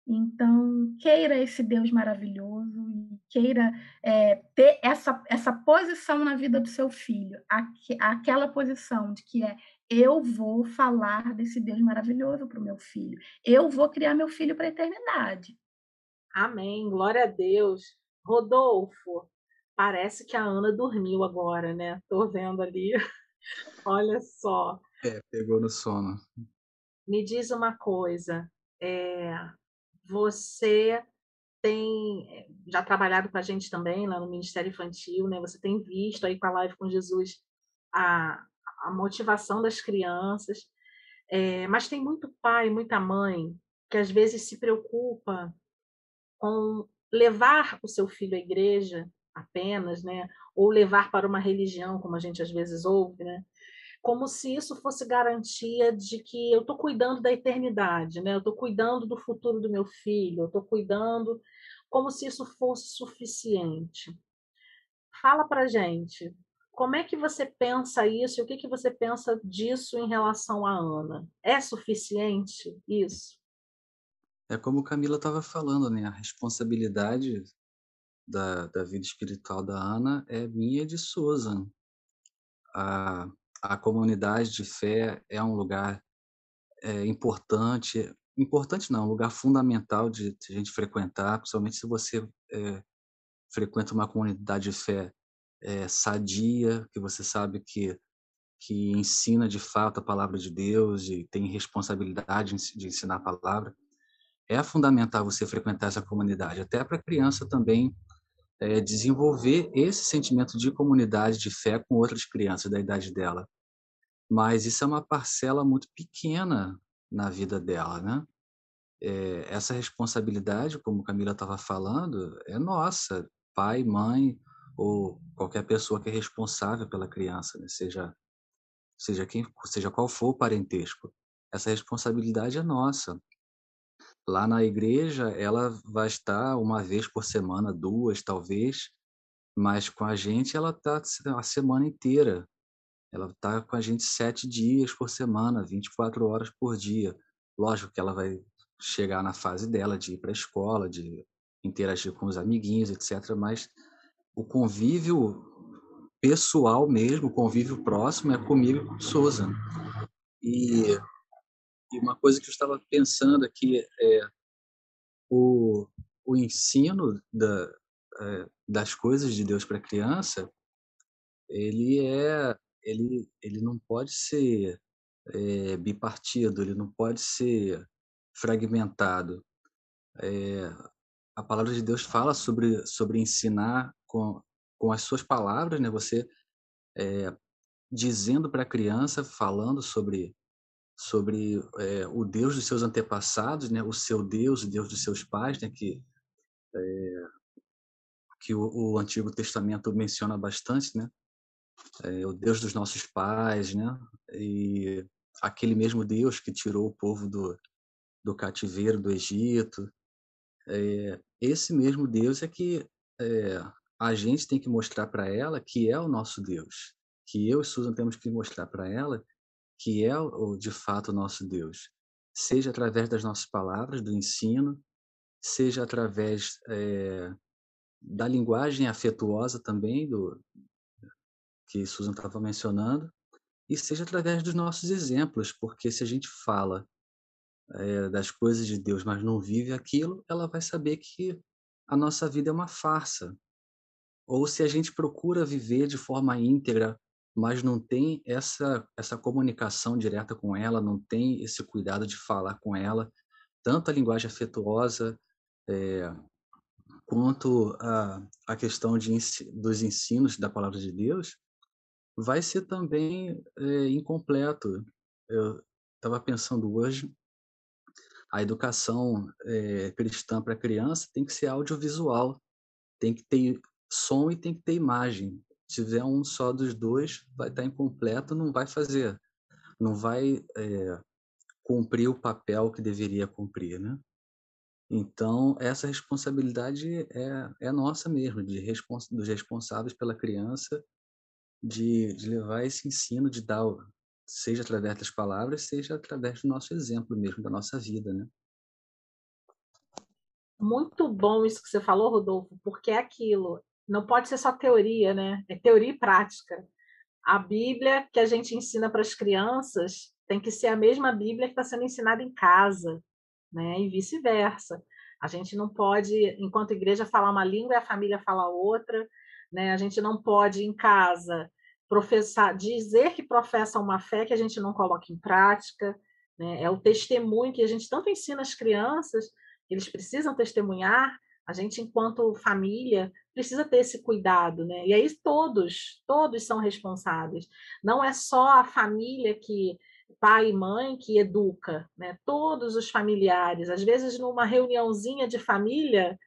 [SPEAKER 2] Então, queira esse Deus maravilhoso e queira é, ter essa, essa posição na vida do seu filho, aqu aquela posição de que é eu vou falar desse Deus maravilhoso para o meu filho, eu vou criar meu filho para a eternidade.
[SPEAKER 1] Amém, glória a Deus. Rodolfo, parece que a Ana dormiu agora, né? Tô vendo ali. Olha só.
[SPEAKER 4] É, pegou no sono.
[SPEAKER 1] Me diz uma coisa, é, você tem eh, já trabalhado com a gente também lá no Ministério Infantil, né? Você tem visto aí com a Live com Jesus a, a motivação das crianças, é, mas tem muito pai, muita mãe que às vezes se preocupa com levar o seu filho à igreja apenas, né? Ou levar para uma religião, como a gente às vezes ouve, né? como se isso fosse garantia de que eu estou cuidando da eternidade, né? eu estou cuidando do futuro do meu filho, eu estou cuidando como se isso fosse suficiente. Fala para gente, como é que você pensa isso e o que, que você pensa disso em relação à Ana? É suficiente isso?
[SPEAKER 4] É como Camila estava falando, né? A responsabilidade da, da vida espiritual da Ana é minha e de Susan. A, a comunidade de fé é um lugar é, importante, importante não, um lugar fundamental de, de gente frequentar, principalmente se você é, frequenta uma comunidade de fé é, sadia, que você sabe que que ensina de fato a palavra de Deus e tem responsabilidade de ensinar a palavra, é fundamental você frequentar essa comunidade, até para a criança também é, desenvolver esse sentimento de comunidade, de fé com outras crianças da idade dela. Mas isso é uma parcela muito pequena na vida dela, né? É, essa responsabilidade, como Camila estava falando, é nossa, pai, mãe ou qualquer pessoa que é responsável pela criança, né? seja seja quem seja qual for o parentesco. Essa responsabilidade é nossa. Lá na igreja, ela vai estar uma vez por semana, duas talvez, mas com a gente ela está a semana inteira. Ela está com a gente sete dias por semana, 24 horas por dia. Lógico que ela vai chegar na fase dela de ir para a escola, de interagir com os amiguinhos, etc. Mas o convívio pessoal mesmo, o convívio próximo é comigo e com Susan. E e uma coisa que eu estava pensando aqui é o, o ensino da, é, das coisas de Deus para a criança, ele é ele ele não pode ser é, bipartido, ele não pode ser fragmentado. É, a palavra de Deus fala sobre sobre ensinar com com as suas palavras, né? Você é, dizendo para a criança, falando sobre sobre é, o Deus dos seus antepassados, né? O seu Deus, o Deus dos seus pais, né? Que é, que o, o, Antigo Testamento menciona bastante, né? É, o Deus dos nossos pais, né? E aquele mesmo Deus que tirou o povo do, do cativeiro do Egito. É, esse mesmo Deus é que é, a gente tem que mostrar para ela que é o nosso Deus. Que eu e Susan temos que mostrar para ela que é o, de fato o nosso Deus, seja através das nossas palavras, do ensino, seja através é, da linguagem afetuosa também, do, que Susan estava mencionando, e seja através dos nossos exemplos, porque se a gente fala é, das coisas de Deus, mas não vive aquilo, ela vai saber que a nossa vida é uma farsa. Ou se a gente procura viver de forma íntegra, mas não tem essa essa comunicação direta com ela, não tem esse cuidado de falar com ela, tanto a linguagem afetuosa é, quanto a, a questão de, dos ensinos da palavra de Deus, vai ser também é, incompleto. Eu estava pensando hoje, a educação é, cristã para criança tem que ser audiovisual, tem que ter som e tem que ter imagem. Se tiver um só dos dois, vai estar incompleto, não vai fazer, não vai é, cumprir o papel que deveria cumprir, né? Então, essa responsabilidade é, é nossa mesmo, de respons dos responsáveis pela criança de, de levar esse ensino, de dar, seja através das palavras, seja através do nosso exemplo mesmo, da nossa vida, né?
[SPEAKER 1] Muito bom isso que você falou, Rodolfo, porque é aquilo, não pode ser só teoria, né? É teoria e prática. A Bíblia que a gente ensina para as crianças tem que ser a mesma Bíblia que está sendo ensinada em casa, né? E vice-versa. A gente não pode, enquanto igreja, falar uma língua e a família falar outra, né? A gente não pode em casa professar, dizer que professa uma fé que a gente não coloca em prática, né? É o testemunho que a gente tanto ensina as crianças, eles precisam testemunhar, a gente enquanto família precisa ter esse cuidado, né? E aí todos, todos são responsáveis. Não é só a família que pai e mãe que educa, né? Todos os familiares, às vezes numa reuniãozinha de família,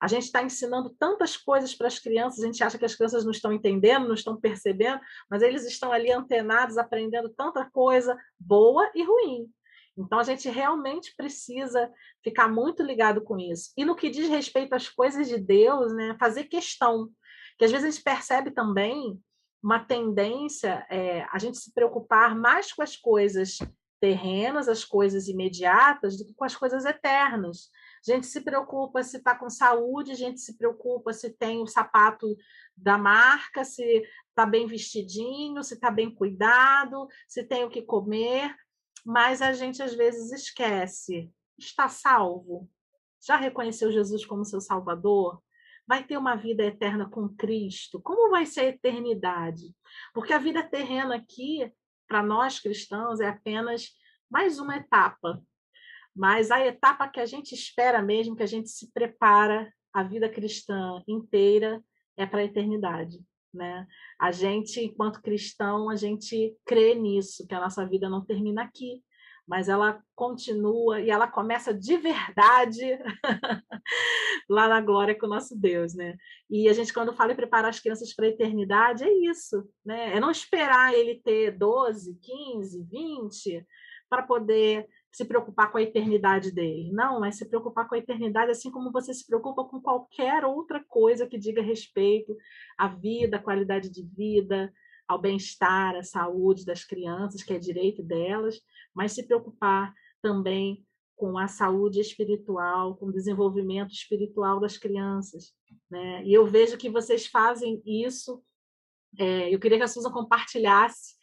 [SPEAKER 1] a gente está ensinando tantas coisas para as crianças, a gente acha que as crianças não estão entendendo, não estão percebendo, mas eles estão ali antenados, aprendendo tanta coisa boa e ruim. Então a gente realmente precisa ficar muito ligado com isso. E no que diz respeito às coisas de Deus, né, fazer questão, que às vezes a gente percebe também uma tendência é, a gente se preocupar mais com as coisas terrenas, as coisas imediatas, do que com as coisas eternas. A gente se preocupa se está com saúde, a gente se preocupa se tem o sapato da marca, se está bem vestidinho, se está bem cuidado, se tem o que comer, mas a gente às vezes esquece. Está salvo? Já reconheceu Jesus como seu Salvador? Vai ter uma vida eterna com Cristo? Como vai ser a eternidade? Porque a vida terrena aqui, para nós cristãos, é apenas mais uma etapa mas a etapa que a gente espera mesmo, que a gente se prepara a vida cristã inteira, é para a eternidade. Né? A gente, enquanto cristão, a gente crê nisso, que a nossa vida não termina aqui, mas ela continua e ela começa de verdade lá na glória com o nosso Deus, né? E a gente, quando fala em preparar as crianças para a eternidade, é isso, né? É não esperar ele ter 12, 15, 20 para poder se preocupar com a eternidade dele. Não, é se preocupar com a eternidade assim como você se preocupa com qualquer outra coisa que diga respeito à vida, à qualidade de vida, ao bem-estar, à saúde das crianças, que é direito delas, mas se preocupar também com a saúde espiritual, com o desenvolvimento espiritual das crianças. Né? E eu vejo que vocês fazem isso. É, eu queria que a Susan compartilhasse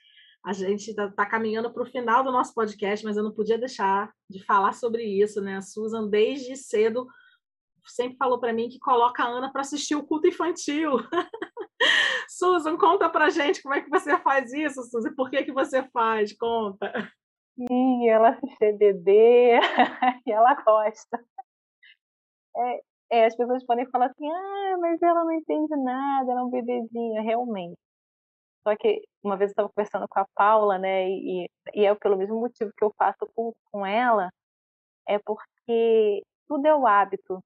[SPEAKER 1] a gente está tá caminhando para o final do nosso podcast, mas eu não podia deixar de falar sobre isso, né? A Susan, desde cedo, sempre falou para mim que coloca a Ana para assistir o culto infantil. Susan, conta para gente como é que você faz isso, Susan. Por que, que você faz? Conta.
[SPEAKER 3] Sim, ela assiste EBD e ela gosta. É, é, as pessoas podem falar assim, ah, mas ela não entende nada, ela é um bebezinho. Realmente, só que uma vez eu estava conversando com a Paula, né, e, e é pelo mesmo motivo que eu faço culto com ela, é porque tudo é o hábito.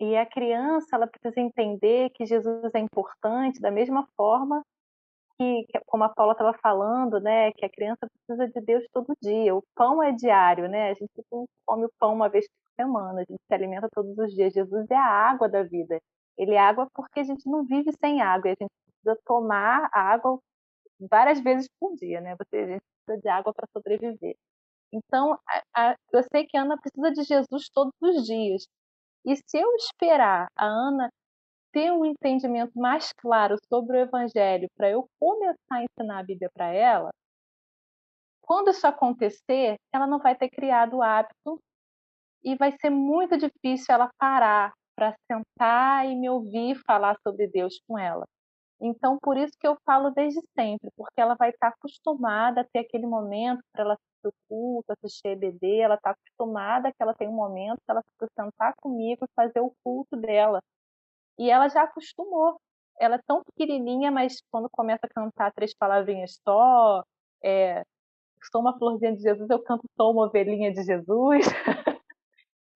[SPEAKER 3] E a criança, ela precisa entender que Jesus é importante da mesma forma que, como a Paula estava falando, né, que a criança precisa de Deus todo dia. O pão é diário, né? A gente come o pão uma vez por semana, a gente se alimenta todos os dias. Jesus é a água da vida. Ele é água porque a gente não vive sem água, a gente precisa tomar água várias vezes por dia, né? Você, a gente precisa de água para sobreviver. Então, a, a, eu sei que a Ana precisa de Jesus todos os dias. E se eu esperar a Ana ter um entendimento mais claro sobre o Evangelho para eu começar a ensinar a Bíblia para ela, quando isso acontecer, ela não vai ter criado o hábito e vai ser muito difícil ela parar para sentar e me ouvir falar sobre Deus com ela. Então, por isso que eu falo desde sempre, porque ela vai estar acostumada a ter aquele momento para ela assistir o culto, assistir EBD, ela está acostumada que ela tem um momento que ela precisa sentar comigo e fazer o culto dela. E ela já acostumou. Ela é tão pequenininha, mas quando começa a cantar três palavrinhas só, é, sou uma florzinha de Jesus, eu canto sou uma ovelhinha de Jesus.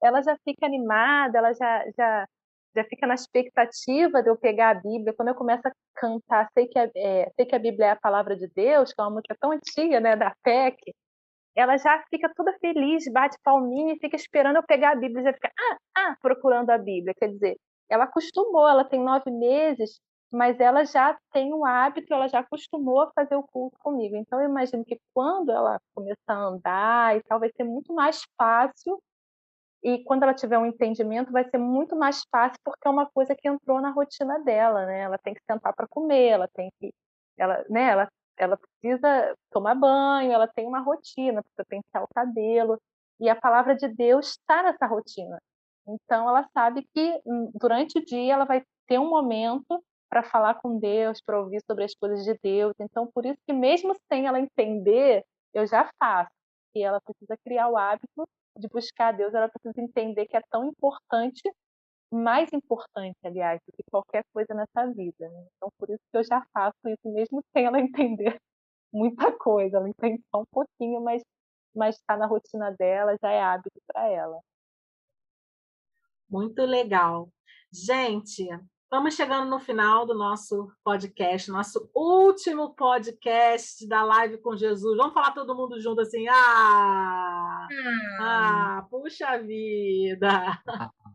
[SPEAKER 3] ela já fica animada, ela já, já, já fica na expectativa de eu pegar a Bíblia. Quando eu começo a cantar, sei que, é, sei que a Bíblia é a palavra de Deus, que é uma música tão antiga, né, da PEC, ela já fica toda feliz, bate palminha e fica esperando eu pegar a Bíblia, já fica, ah, ah, procurando a Bíblia. Quer dizer, ela acostumou, ela tem nove meses, mas ela já tem o hábito, ela já acostumou a fazer o culto comigo. Então, eu imagino que quando ela começar a andar e tal, vai ser muito mais fácil. E quando ela tiver um entendimento, vai ser muito mais fácil, porque é uma coisa que entrou na rotina dela, né? Ela tem que sentar para comer, ela tem que. Ela, né, ela, ela precisa tomar banho, ela tem uma rotina, precisa pentear o cabelo. E a palavra de Deus está nessa rotina. Então, ela sabe que hum, durante o dia ela vai ter um momento para falar com Deus, para ouvir sobre as coisas de Deus. Então, por isso que mesmo sem ela entender, eu já faço. E ela precisa criar o hábito de buscar a Deus, ela precisa entender que é tão importante, mais importante, aliás, do que qualquer coisa nessa vida. Né? Então, por isso que eu já faço isso, mesmo sem ela entender muita coisa. Ela entende só um pouquinho, mas mas está na rotina dela, já é hábito para ela.
[SPEAKER 1] Muito legal. Gente, Estamos chegando no final do nosso podcast, nosso último podcast da Live com Jesus. Vamos falar todo mundo junto assim. Ah! Ah, ah puxa vida!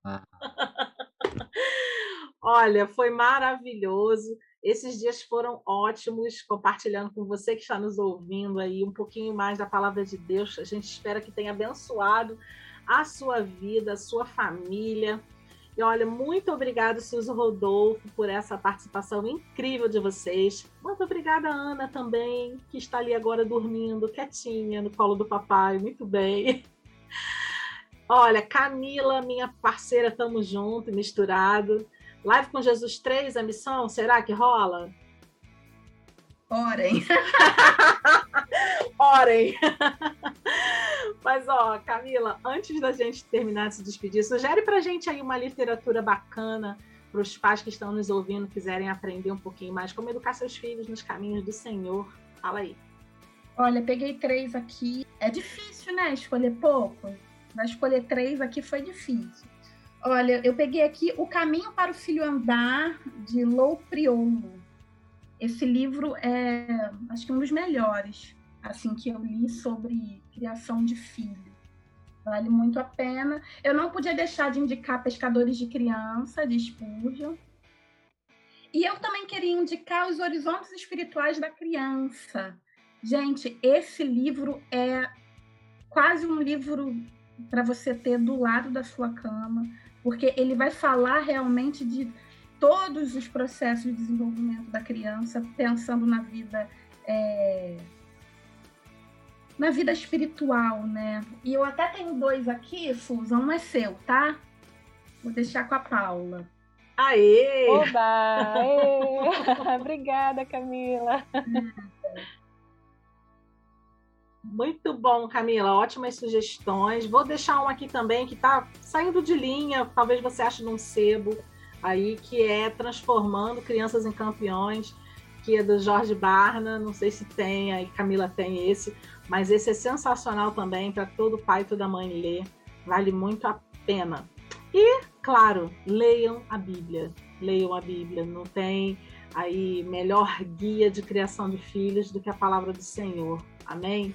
[SPEAKER 1] Olha, foi maravilhoso. Esses dias foram ótimos, compartilhando com você que está nos ouvindo aí um pouquinho mais da palavra de Deus. A gente espera que tenha abençoado a sua vida, a sua família e olha, muito obrigada, Suzy Rodolfo, por essa participação incrível de vocês. Muito obrigada, Ana, também, que está ali agora dormindo, quietinha, no colo do papai. Muito bem. Olha, Camila, minha parceira, estamos juntos, misturado. Live com Jesus 3, a missão, será que rola?
[SPEAKER 2] Orem.
[SPEAKER 1] Orem. Mas, ó, Camila, antes da gente terminar de se despedir, sugere pra gente aí uma literatura bacana para os pais que estão nos ouvindo, quiserem aprender um pouquinho mais como educar seus filhos nos caminhos do Senhor. Fala aí.
[SPEAKER 2] Olha, peguei três aqui. É difícil, né? Escolher pouco. Mas escolher três aqui foi difícil. Olha, eu peguei aqui O Caminho para o Filho Andar, de Lou Priolo. Esse livro é, acho que um dos melhores assim que eu li sobre criação de filho. Vale muito a pena. Eu não podia deixar de indicar Pescadores de Criança, de Spurgeon. E eu também queria indicar Os Horizontes Espirituais da Criança. Gente, esse livro é quase um livro para você ter do lado da sua cama, porque ele vai falar realmente de todos os processos de desenvolvimento da criança, pensando na vida é, na vida espiritual, né? E eu até tenho dois aqui, Susan, um é seu, tá? Vou deixar com a Paula.
[SPEAKER 1] Aê!
[SPEAKER 3] Oba! Aê! Obrigada, Camila.
[SPEAKER 1] Muito bom, Camila. Ótimas sugestões. Vou deixar um aqui também que está saindo de linha, talvez você ache num sebo aí, que é Transformando Crianças em Campeões, que é do Jorge Barna. Não sei se tem, aí Camila tem esse mas esse é sensacional também para todo pai e toda mãe ler. Vale muito a pena. E, claro, leiam a Bíblia. Leiam a Bíblia. Não tem aí melhor guia de criação de filhos do que a palavra do Senhor. Amém?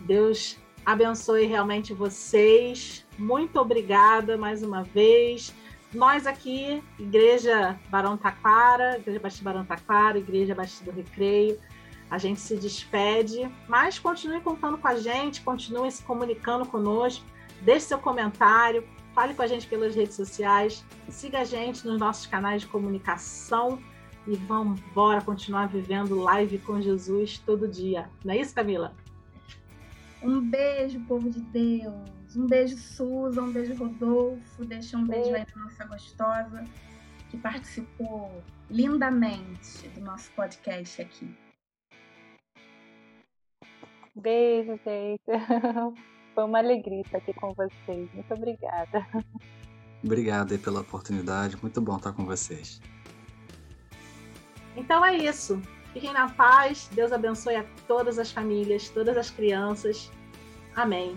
[SPEAKER 1] Deus abençoe realmente vocês. Muito obrigada mais uma vez. Nós aqui, Igreja Barão Taquara, Igreja Batista Barão Taquara, Igreja Batista do Recreio, a gente se despede, mas continue contando com a gente, continue se comunicando conosco, deixe seu comentário, fale com a gente pelas redes sociais, siga a gente nos nossos canais de comunicação e vamos embora continuar vivendo live com Jesus todo dia. Não é isso, Camila?
[SPEAKER 2] Um beijo, povo de Deus. Um beijo, Susan. Um beijo, Rodolfo. Deixa um beijo aí pra nossa gostosa que participou lindamente do nosso podcast aqui.
[SPEAKER 3] Beijo, gente. Foi uma alegria estar aqui com vocês. Muito obrigada.
[SPEAKER 4] Obrigado aí pela oportunidade. Muito bom estar com vocês.
[SPEAKER 1] Então é isso. Fiquem na paz. Deus abençoe a todas as famílias, todas as crianças. Amém.